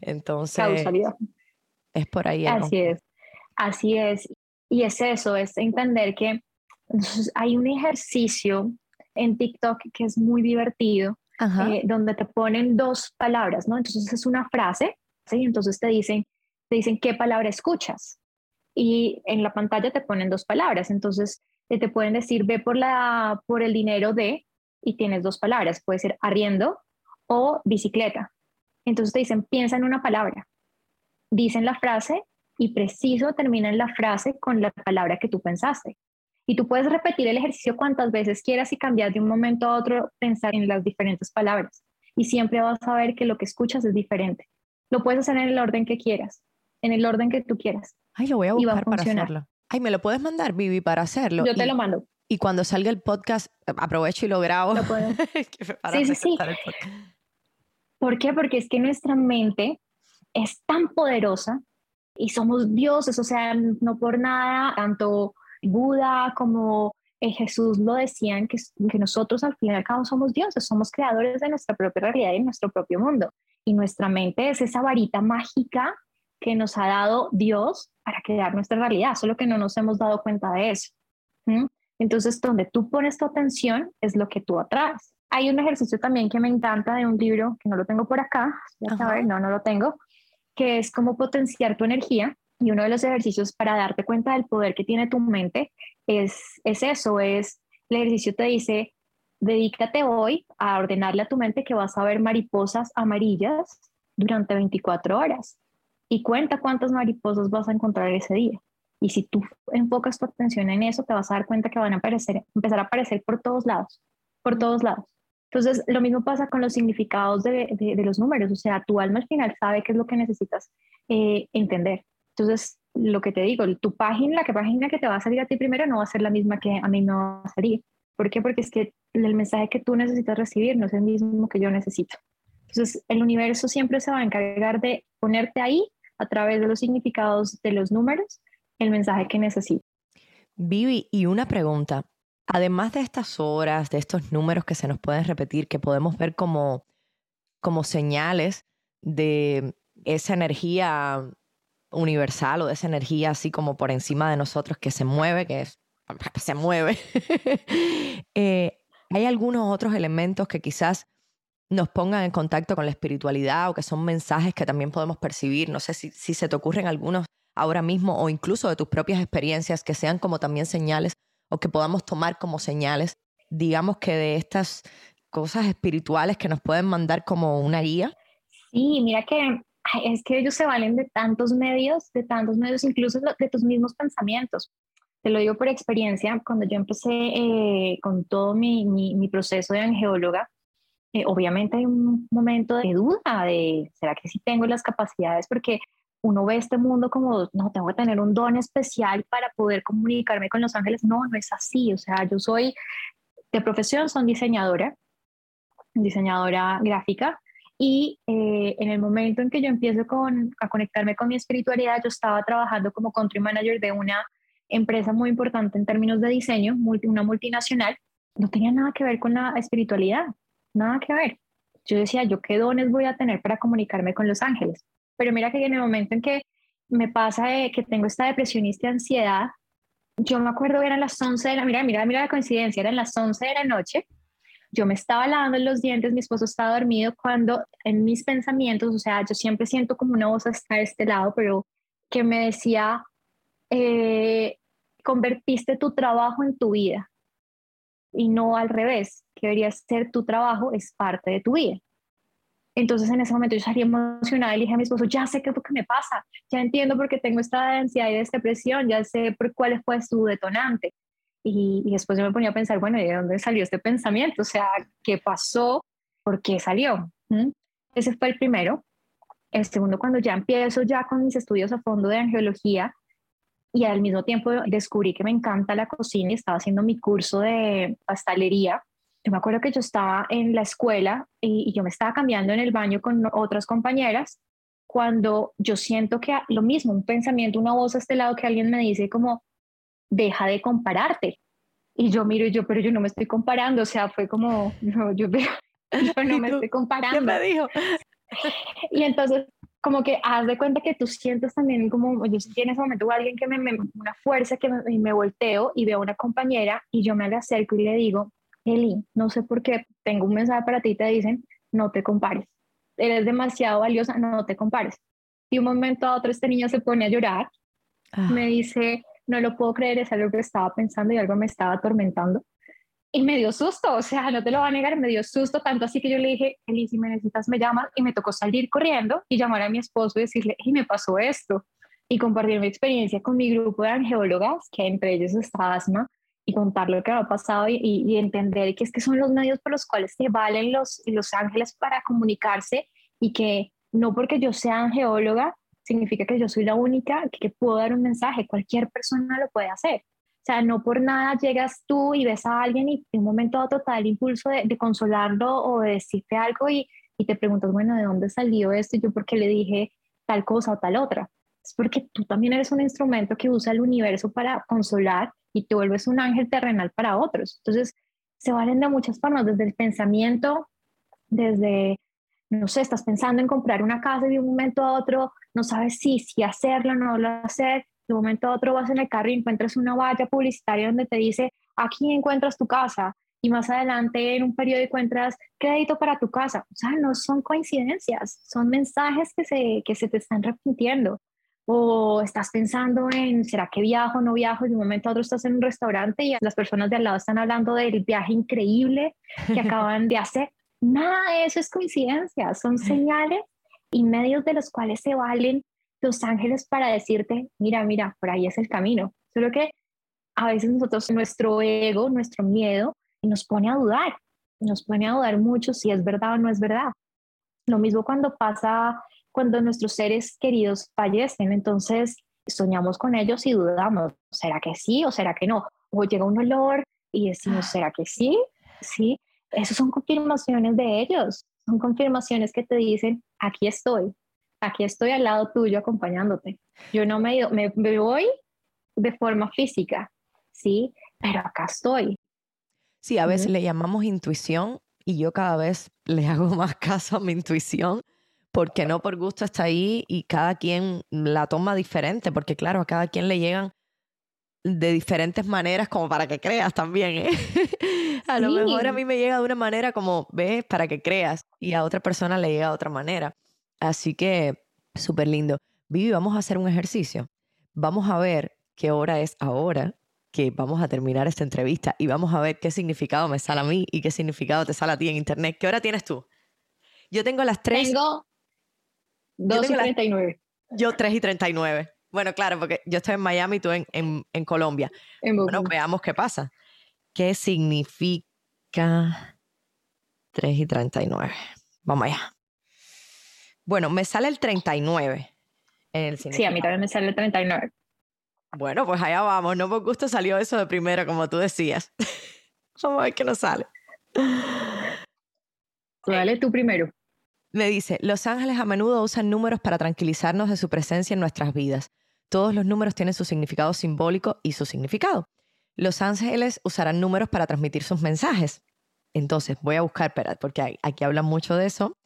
Entonces, causalidad. es por ahí. Así es. Así es. Y es eso, es entender que hay un ejercicio en TikTok que es muy divertido, eh, donde te ponen dos palabras, ¿no? Entonces es una frase, ¿sí? Entonces te dicen, te dicen qué palabra escuchas. Y en la pantalla te ponen dos palabras. Entonces te pueden decir, ve por, la, por el dinero de, y tienes dos palabras. Puede ser arriendo o bicicleta. Entonces te dicen, piensa en una palabra. Dicen la frase y preciso terminan la frase con la palabra que tú pensaste. Y tú puedes repetir el ejercicio cuantas veces quieras y cambiar de un momento a otro, pensar en las diferentes palabras. Y siempre vas a ver que lo que escuchas es diferente. Lo puedes hacer en el orden que quieras, en el orden que tú quieras. Ay, lo voy a buscar para hacerlo. Ay, ¿me lo puedes mandar, Vivi, para hacerlo? Yo te lo mando. Y cuando salga el podcast, aprovecho y lo grabo. Lo sí, sí, sí. ¿Por qué? Porque es que nuestra mente es tan poderosa y somos dioses, o sea, no por nada, tanto Buda como eh, Jesús lo decían, que, que nosotros al fin y al cabo somos dioses, somos creadores de nuestra propia realidad y nuestro propio mundo. Y nuestra mente es esa varita mágica que nos ha dado Dios para crear nuestra realidad, solo que no nos hemos dado cuenta de eso. Entonces, donde tú pones tu atención es lo que tú atraes. Hay un ejercicio también que me encanta de un libro, que no lo tengo por acá, no, no lo tengo, que es cómo potenciar tu energía. Y uno de los ejercicios para darte cuenta del poder que tiene tu mente es, es eso, es el ejercicio te dice, dedícate hoy a ordenarle a tu mente que vas a ver mariposas amarillas durante 24 horas y cuenta cuántas mariposas vas a encontrar ese día. Y si tú enfocas tu atención en eso, te vas a dar cuenta que van a aparecer, empezar a aparecer por todos lados, por todos lados. Entonces, lo mismo pasa con los significados de, de, los números, o sea, tu alma al final sabe qué es lo que necesitas eh, entender. Entonces, lo que te digo, tu página, la que página que te va a salir a ti primero no va a ser la misma que a mí me va a salir. ¿Por qué? Porque es que el mensaje que tú necesitas recibir no es el mismo que yo necesito. Entonces, el universo siempre se va a encargar de ponerte ahí a través de los significados de los números el mensaje que necesitas. Vivi, y una pregunta. Además de estas horas, de estos números que se nos pueden repetir, que podemos ver como, como señales de esa energía universal o de esa energía así como por encima de nosotros que se mueve, que es, se mueve, eh, hay algunos otros elementos que quizás nos pongan en contacto con la espiritualidad o que son mensajes que también podemos percibir. No sé si, si se te ocurren algunos ahora mismo o incluso de tus propias experiencias que sean como también señales o que podamos tomar como señales, digamos que de estas cosas espirituales que nos pueden mandar como una guía. Sí, mira que es que ellos se valen de tantos medios, de tantos medios, incluso de tus mismos pensamientos. Te lo digo por experiencia, cuando yo empecé eh, con todo mi, mi, proceso de angeóloga, eh, obviamente hay un momento de duda de, ¿será que sí tengo las capacidades? Porque uno ve este mundo como, no, tengo que tener un don especial para poder comunicarme con los ángeles. No, no es así. O sea, yo soy de profesión, soy diseñadora, diseñadora gráfica, y eh, en el momento en que yo empiezo con, a conectarme con mi espiritualidad, yo estaba trabajando como country manager de una empresa muy importante en términos de diseño, una multinacional. No tenía nada que ver con la espiritualidad, nada que ver. Yo decía, ¿yo qué dones voy a tener para comunicarme con los ángeles? Pero mira que en el momento en que me pasa que tengo esta depresión y esta ansiedad, yo me acuerdo que eran las 11 de la, mira, mira, mira la coincidencia, eran las 11 de la noche, yo me estaba lavando los dientes, mi esposo estaba dormido cuando en mis pensamientos, o sea, yo siempre siento como una voz hasta este lado, pero que me decía, eh, convertiste tu trabajo en tu vida y no al revés, que debería ser tu trabajo es parte de tu vida. Entonces en ese momento yo salí emocionada y dije a mi esposo, ya sé qué es lo que me pasa, ya entiendo por qué tengo esta ansiedad y esta depresión, ya sé por cuál fue su detonante. Y, después yo me ponía a pensar, bueno, ¿y de dónde salió este pensamiento? O sea, ¿qué pasó? ¿Por qué salió? ¿Mm? Ese fue el primero. El segundo, cuando ya empiezo ya con mis estudios a fondo de angiología y al mismo tiempo descubrí que me encanta la cocina y estaba haciendo mi curso de pastelería yo me acuerdo que yo estaba en la escuela y, yo me estaba cambiando en el baño con otras compañeras cuando yo siento que lo mismo, un pensamiento, una voz a este lado que alguien me dice como, deja de compararte. Y yo miro y yo, pero yo no me estoy comparando, o sea, fue como, yo, yo, no me estoy comparando. ¿Quién me dijo? Y entonces como que haz de cuenta que tú sientes también como, yo sentí en ese momento alguien que me, me una fuerza que me, me, volteo y veo a una compañera y yo me le acerco y le digo, Eli, no sé por qué, tengo un mensaje para ti, te dicen, no te compares, eres demasiado valiosa, no te compares. Y un momento a otro este niño se pone a llorar, ah. me dice, no lo puedo creer, es algo que estaba pensando y algo me estaba atormentando. Y me dio susto, o sea, no te lo va a negar, me dio susto, tanto así que yo le dije, Eli, si me necesitas, me llamas, y me tocó salir corriendo y llamar a mi esposo y decirle, y me pasó esto, y compartir mi experiencia con mi grupo de angeólogas, que entre ellos está Asma, y contar lo que ha pasado y, y, entender que es que son los medios por los cuales se valen los, los ángeles para comunicarse y que no porque yo sea angeóloga significa que yo soy la única que, que puedo dar un mensaje, cualquier persona lo puede hacer. O sea, no por nada llegas tú y ves a alguien y en un momento dado total el impulso de, consolarlo o de decirte algo y, y, te preguntas, bueno, ¿de dónde salió esto? Y yo, ¿por qué le dije tal cosa o tal otra? Es porque tú también eres un instrumento que usa el universo para consolar y te vuelves un ángel terrenal para otros. Entonces, se valen de muchas formas, desde el pensamiento, desde, no sé, estás pensando en comprar una casa y de un momento a otro no sabes si, si hacerlo o no lo hacer, de un momento a otro vas en el carro y encuentras una valla publicitaria donde te dice, aquí encuentras tu casa, y más adelante en un periódico encuentras crédito para tu casa. O sea, no son coincidencias, son mensajes que se, que se te están repitiendo. O estás pensando en, ¿será que viajo o no viajo? Y de un momento a otro estás en un restaurante y las personas de al lado están hablando del viaje increíble que acaban de hacer. Nada de eso es coincidencia, son señales y medios de los cuales se valen los ángeles para decirte, mira, mira, por ahí es el camino. Solo que a veces nosotros, nuestro ego, nuestro miedo, nos pone a dudar, nos pone a dudar mucho si es verdad o no es verdad. Lo mismo cuando pasa, cuando nuestros seres queridos fallecen, entonces soñamos con ellos y dudamos, ¿será que sí o será que no? O llega un olor y decimos, ¿será que sí? Sí, esas son confirmaciones de ellos, son confirmaciones que te dicen, aquí estoy, aquí estoy al lado tuyo acompañándote. Yo no me, me, me voy de forma física, ¿sí? Pero acá estoy. Sí, a veces le llamamos intuición y yo cada vez le hago más caso a mi intuición porque no por gusto está ahí y cada quien la toma diferente, porque claro, a cada quien le llegan de diferentes maneras como para que creas también. ¿eh? a lo mejor a mí me llega de una manera como, ves, para que creas y a otra persona le llega de otra manera. Así que, súper lindo. Vivi, vamos a hacer un ejercicio. Vamos a ver qué hora es ahora que vamos a terminar esta entrevista y vamos a ver qué significado me sale a mí y qué significado te sale a ti en internet. ¿Qué hora tienes tú? Yo tengo las 3. Tengo 2 y 39. Yo 3 y 39. Bueno, claro, porque yo estoy en Miami y tú en, en, Colombia. bueno, veamos qué pasa. ¿Qué significa 3 y 39? Vamos allá. Bueno, me sale el 39 en el cine. Sí, a mí también me sale el 39. Bueno, pues allá vamos. No por gusto salió eso de primero, como tú decías. Vamos a ver qué nos sale. Dale tú primero. Me dice, los ángeles a menudo usan números para tranquilizarnos de su presencia en nuestras vidas. Todos los números tienen su significado simbólico y su significado. Los ángeles usarán números para transmitir sus mensajes. Entonces, voy a buscar, espera, porque aquí hablan mucho de eso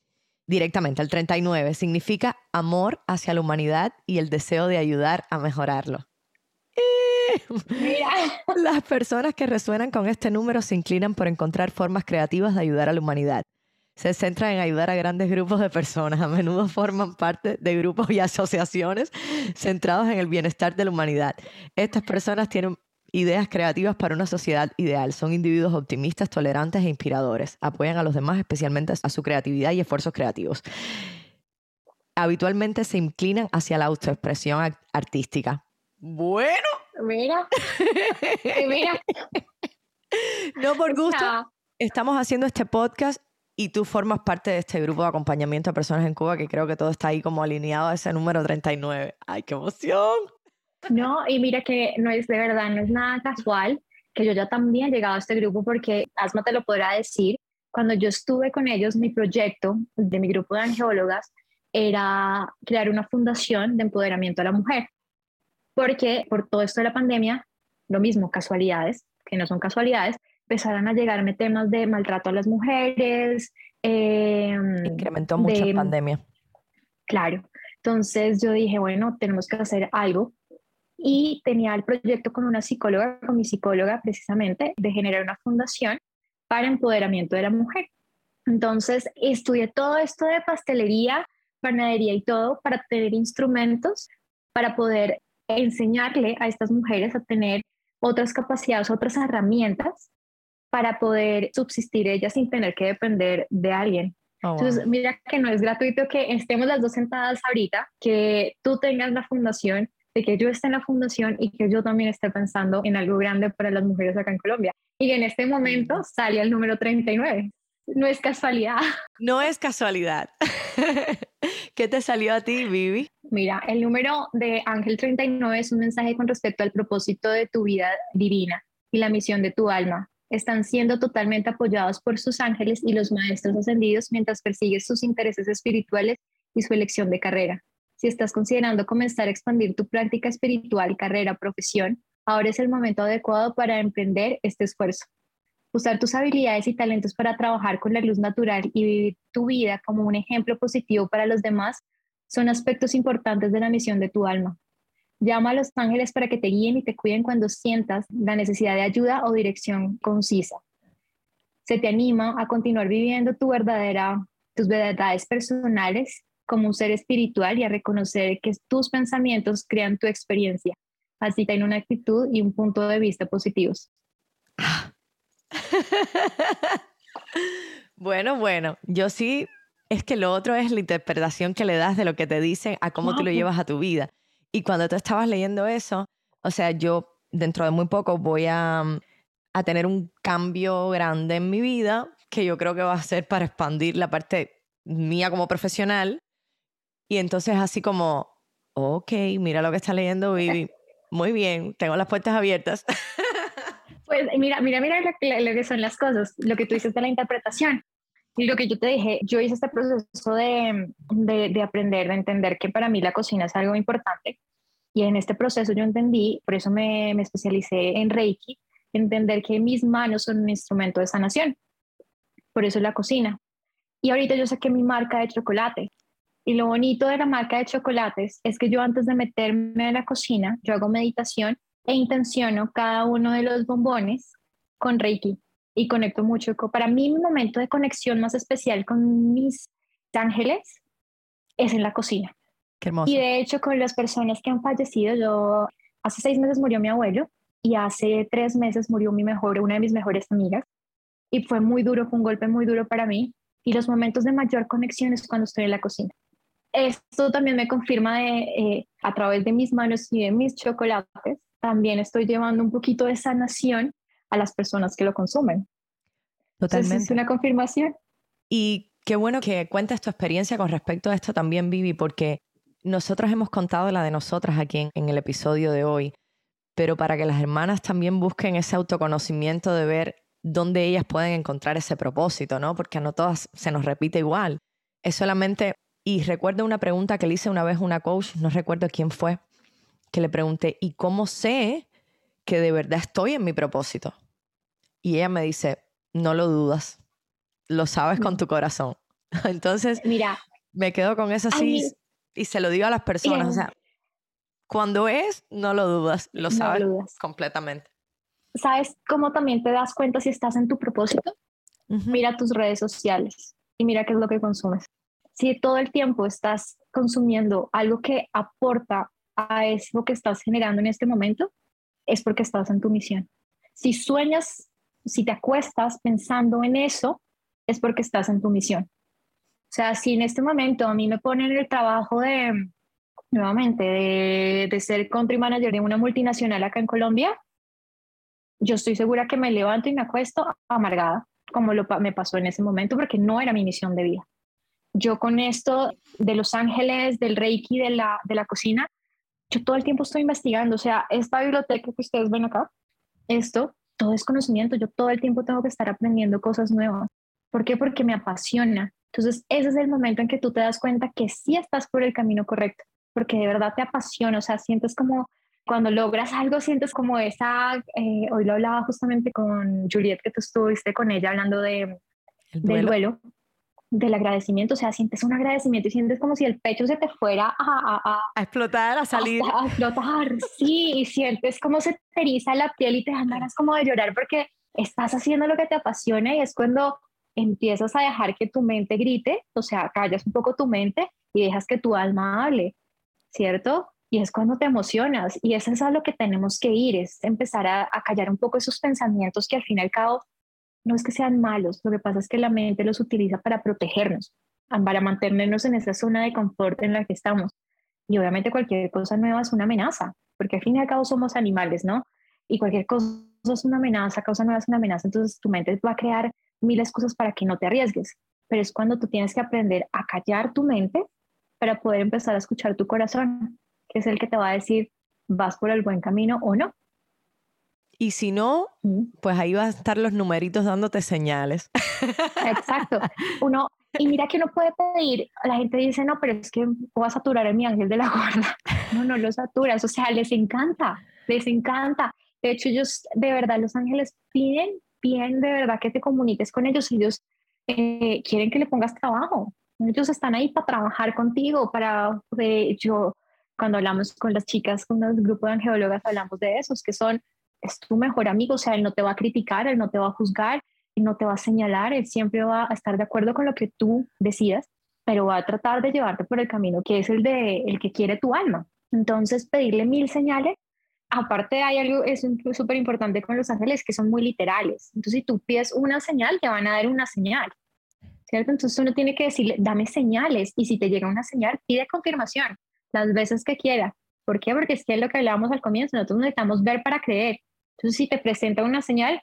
directamente, el 39, significa amor hacia la humanidad y el deseo de ayudar a mejorarlo. Las personas que resuenan con este número se inclinan por encontrar formas creativas de ayudar a la humanidad. Se centran en ayudar a grandes grupos de personas. A menudo forman parte de grupos y asociaciones centrados en el bienestar de la humanidad. Estas personas tienen ideas creativas para una sociedad ideal. Son individuos optimistas, tolerantes e inspiradores. Apoyan a los demás, especialmente a su creatividad y esfuerzos creativos. Habitualmente se inclinan hacia la autoexpresión artística. Bueno. Mira. Mira. no por gusto. Estamos haciendo este podcast y tú formas parte de este grupo de acompañamiento a personas en Cuba que creo que todo está ahí como alineado a ese número 39. ¡Ay, qué emoción! No, y mira que no es de verdad, no es nada casual que yo ya también he llegado a este grupo porque Asma te lo podrá decir. Cuando yo estuve con ellos, mi proyecto de mi grupo de angeólogas era crear una fundación de empoderamiento a la mujer. Porque por todo esto de la pandemia, lo mismo, casualidades, que no son casualidades, empezaron a llegarme temas de maltrato a las mujeres. Eh, Incrementó mucho la pandemia. Claro, Entonces yo dije, bueno, tenemos que hacer algo. Y tenía el proyecto con una psicóloga, con mi psicóloga precisamente, de generar una fundación para empoderamiento de la mujer. Entonces estudié todo esto de pastelería, panadería y todo para tener instrumentos para poder enseñarle a estas mujeres a tener otras capacidades, otras herramientas para poder subsistir ellas sin tener que depender de alguien. Oh, Entonces, mira que no es gratuito que estemos las dos sentadas ahorita, que tú tengas la fundación, de que yo esté en la fundación y que yo también esté pensando en algo grande para las mujeres acá en Colombia. Y en este momento sale el número 39. No es casualidad. No es casualidad. ¿Qué te salió a ti, Vivi? Mira, el número de Ángel 39 es un mensaje con respecto al propósito de tu vida divina y la misión de tu alma. Están siendo totalmente apoyados por sus ángeles y los maestros ascendidos mientras persigues sus intereses espirituales y su elección de carrera. Si estás considerando comenzar a expandir tu práctica espiritual, carrera, profesión, ahora es el momento adecuado para emprender este esfuerzo usar tus habilidades y talentos para trabajar con la luz natural y vivir tu vida como un ejemplo positivo para los demás son aspectos importantes de la misión de tu alma. Llama a los ángeles para que te guíen y te cuiden cuando sientas la necesidad de ayuda o dirección concisa. Se te anima a continuar viviendo tu verdadera, tus verdades personales como un ser espiritual y a reconocer que tus pensamientos crean tu experiencia. Así que hay una actitud y un punto de vista positivos. bueno, bueno, yo sí, es que lo otro es la interpretación que le das de lo que te dicen a cómo tú lo llevas a tu vida. Y cuando tú estabas leyendo eso, o sea, yo dentro de muy poco voy a, a tener un cambio grande en mi vida que yo creo que va a ser para expandir la parte mía como profesional. Y entonces así como, ok, mira lo que está leyendo Vivi. Muy bien, tengo las puertas abiertas. Pues mira, mira, mira lo que, son las cosas, lo que tú dices de la interpretación. Y lo que yo te dije, yo hice este proceso de, de, de, aprender, de entender que para mí la cocina es algo importante. Y en este proceso yo entendí, por eso me, me especialicé en Reiki, entender que mis manos son un instrumento de sanación. Por eso la cocina. Y ahorita yo saqué mi marca de chocolate. Y lo bonito de la marca de chocolates es que yo antes de meterme en la cocina, yo hago meditación e intenciono cada uno de los bombones con Reiki y conecto mucho. Para mí, mi momento de conexión más especial con mis ángeles es en la cocina. Qué hermoso. Y de hecho, con las personas que han fallecido, yo hace seis meses murió mi abuelo y hace tres meses murió mi mejor, una de mis mejores amigas. Y fue muy duro, fue un golpe muy duro para mí. Y los momentos de mayor conexión es cuando estoy en la cocina. Esto también me confirma de, eh, a través de mis manos y de mis chocolates también estoy llevando un poquito de sanación a las personas que lo consumen. Totalmente. es una confirmación. Y qué bueno que cuentes tu experiencia con respecto a esto también, Vivi, porque nosotras hemos contado la de nosotras aquí en, el episodio de hoy, pero para que las hermanas también busquen ese autoconocimiento de ver dónde ellas pueden encontrar ese propósito, ¿no? Porque a no todas se nos repite igual. Es solamente, y recuerdo una pregunta que le hice una vez a una coach, no recuerdo quién fue, que le pregunté, ¿y cómo sé que de verdad estoy en mi propósito? Y ella me dice, no lo dudas, lo sabes con tu corazón. Entonces, mira, me quedo con eso así y se lo digo a las personas, o sea, cuando es, no lo dudas, lo sabes completamente. ¿Sabes cómo también te das cuenta si estás en tu propósito? Mira tus redes sociales y mira qué es lo que consumes. Si todo el tiempo estás consumiendo algo que aporta a eso que estás generando en este momento, es porque estás en tu misión. Si sueñas, si te acuestas pensando en eso, es porque estás en tu misión. O sea, si en este momento a mí me ponen el trabajo de, nuevamente, de, ser country manager de una multinacional acá en Colombia, yo estoy segura que me levanto y me acuesto amargada, como lo, me pasó en ese momento, porque no era mi misión de vida. Yo con esto de Los Ángeles, del Reiki, de la, de la cocina, yo todo el tiempo estoy investigando, o sea, esta biblioteca que ustedes ven acá, esto, todo es conocimiento, yo todo el tiempo tengo que estar aprendiendo cosas nuevas. ¿Por qué? Porque me apasiona. Entonces, ese es el momento en que tú te das cuenta que sí estás por el camino correcto, porque de verdad te apasiona, o sea, sientes como cuando logras algo, sientes como esa, eh, hoy lo hablaba justamente con Juliet, que tú estuviste con ella hablando de, del duelo, del agradecimiento, o sea, sientes un agradecimiento y sientes como si el pecho se te fuera a, a, a explotar, a salir. A, explotar, sí, y sientes como se te eriza la piel y te dan ganas como de llorar porque estás haciendo lo que te apasiona y es cuando empiezas a dejar que tu mente grite, o sea, callas un poco tu mente y dejas que tu alma hable, ¿cierto? Y es cuando te emocionas y eso es a lo que tenemos que ir, es empezar a, a callar un poco esos pensamientos que al fin y al cabo no es que sean malos, lo que pasa es que la mente los utiliza para protegernos, para mantenernos en esa zona de confort en la que estamos. Y obviamente cualquier cosa nueva es una amenaza, porque al fin y al cabo somos animales, ¿no? Y cualquier cosa es una amenaza, causa nueva es una amenaza, entonces tu mente va a crear mil excusas para que no te arriesgues. Pero es cuando tú tienes que aprender a callar tu mente para poder empezar a escuchar tu corazón, que es el que te va a decir, vas por el buen camino o no. Y si no, pues ahí van a estar los numeritos dándote señales. Exacto. Uno, y mira que uno puede pedir, la gente dice, no, pero es que voy a saturar a mi ángel de la guarda. No, no lo saturas, o sea, les encanta, les encanta. De hecho, ellos, de verdad, los ángeles piden, piden de verdad que te comuniques con ellos. Ellos eh, quieren que le pongas trabajo. Ellos están ahí para trabajar contigo, para, de hecho, cuando hablamos con las chicas, con los grupos de angeólogas, hablamos de esos que son es tu mejor amigo, o sea, él no te va a criticar, él no te va a juzgar, él no te va a señalar, él siempre va a estar de acuerdo con lo que tú decidas, pero va a tratar de llevarte por el camino que es el de el que quiere tu alma. Entonces, pedirle mil señales. Aparte hay algo es súper importante con los ángeles que son muy literales. Entonces, si tú pides una señal, te van a dar una señal. ¿Cierto? Entonces uno tiene que decirle, dame señales y si te llega una señal, pide confirmación las veces que quiera. ¿Por qué? Porque es que es lo que hablábamos al comienzo, nosotros necesitamos ver para creer. Entonces, si te presenta una señal,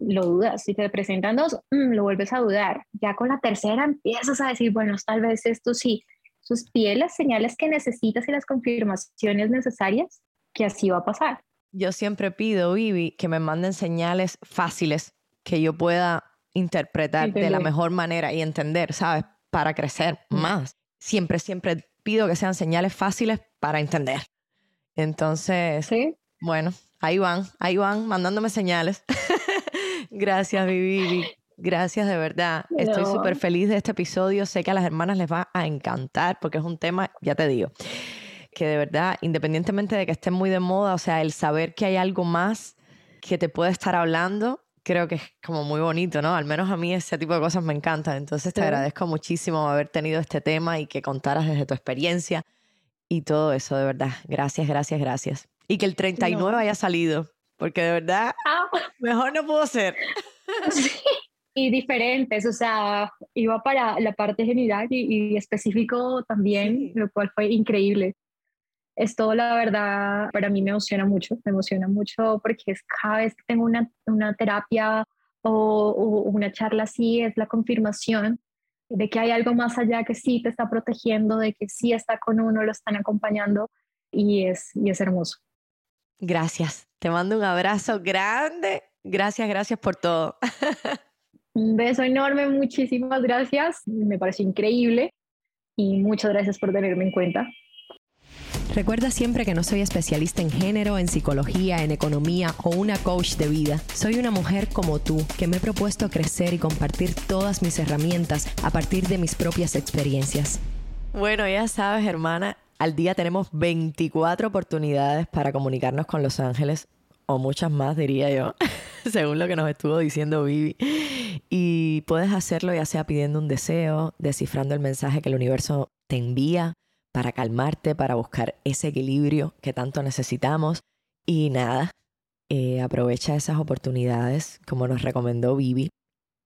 lo dudas. Si te presentan dos, mm, lo vuelves a dudar. Ya con la tercera empiezas a decir, bueno, tal vez esto sí. Sus pies las señales que necesitas y las confirmaciones necesarias, que así va a pasar. Yo siempre pido, Vivi, que me manden señales fáciles que yo pueda interpretar de la mejor manera y entender, ¿sabes? Para crecer más. Siempre, siempre pido que sean señales fáciles para entender. Entonces, ¿Sí? bueno, Ahí van, ahí van, mandándome señales. Gracias, Vivi. Gracias de verdad. Estoy súper feliz de este episodio. Sé que a las hermanas les va a encantar porque es un tema, ya te digo, que de verdad, independientemente de que esté muy de moda, o sea, el saber que hay algo más que te puede estar hablando, creo que es como muy bonito, ¿no? Al menos a mí ese tipo de cosas me encantan. Entonces te agradezco muchísimo haber tenido este tema y que contaras desde tu experiencia y todo eso, de verdad. Gracias, gracias, gracias. Y que el 39 haya salido, porque de verdad, ah. mejor no pudo ser. Sí. Y diferentes, o sea, iba para la parte general y, específico también, lo cual fue increíble. Esto, la verdad, para mí me emociona mucho, me emociona mucho porque es cada vez que tengo una, una terapia o, o, una charla así, es la confirmación de que hay algo más allá que sí te está protegiendo, de que sí está con uno, lo están acompañando y es, y es hermoso. Gracias. Te mando un abrazo grande. Gracias, gracias por todo. un beso enorme, muchísimas gracias. Me parece increíble y muchas gracias por tenerme en cuenta. Recuerda siempre que no soy especialista en género, en psicología, en economía o una coach de vida. Soy una mujer como tú que me he propuesto crecer y compartir todas mis herramientas a partir de mis propias experiencias. Bueno, ya sabes, hermana, al día tenemos 24 oportunidades para comunicarnos con Los Ángeles, o muchas más, diría yo, según lo que nos estuvo diciendo Vivi. Y puedes hacerlo ya sea pidiendo un deseo, descifrando el mensaje que el universo te envía para calmarte, para buscar ese equilibrio que tanto necesitamos. Y nada, eh, aprovecha esas oportunidades, como nos recomendó Vivi,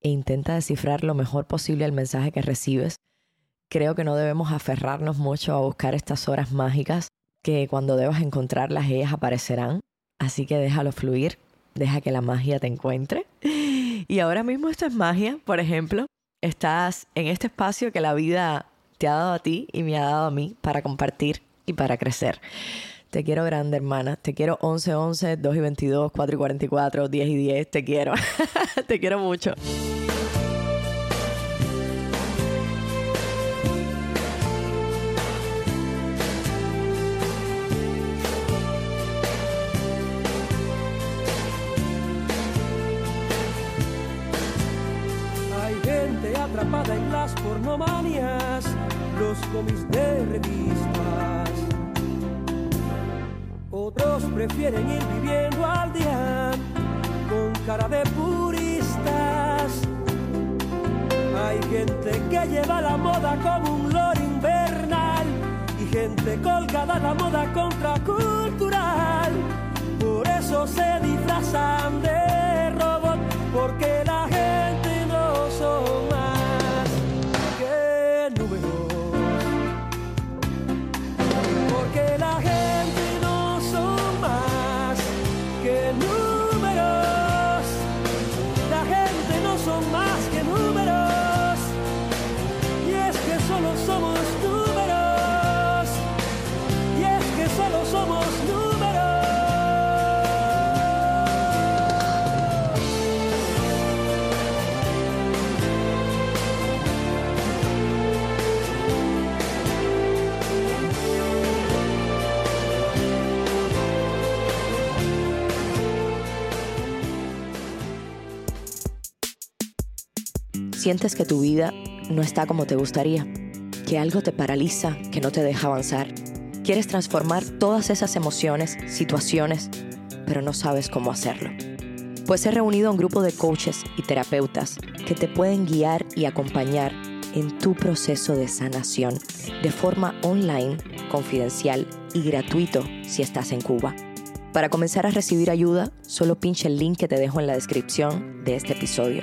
e intenta descifrar lo mejor posible el mensaje que recibes creo que no debemos aferrarnos mucho a buscar estas horas mágicas, que cuando debas encontrarlas ellas aparecerán. Así que déjalo fluir, deja que la magia te encuentre. Y ahora mismo esto es magia, por ejemplo, estás en este espacio que la vida te ha dado a ti y me ha dado a mí para compartir y para crecer. Te quiero grande, hermana. Te quiero 11, 11, 2 y 22, 4 y 44, 10 y 10. Te quiero. te quiero mucho. Las pornomanías, los cómics de revistas. Otros prefieren ir viviendo al día con cara de puristas. Hay gente que lleva la moda como un lore invernal y gente colgada la moda contracultural. Por eso se disfrazan de robot, porque la gente Sientes que tu vida no está como te gustaría, que algo te paraliza, que no te deja avanzar. Quieres transformar todas esas emociones, situaciones, pero no sabes cómo hacerlo. Pues he reunido a un grupo de coaches y terapeutas que te pueden guiar y acompañar en tu proceso de sanación de forma online, confidencial y gratuito si estás en Cuba. Para comenzar a recibir ayuda, solo pincha el link que te dejo en la descripción de este episodio.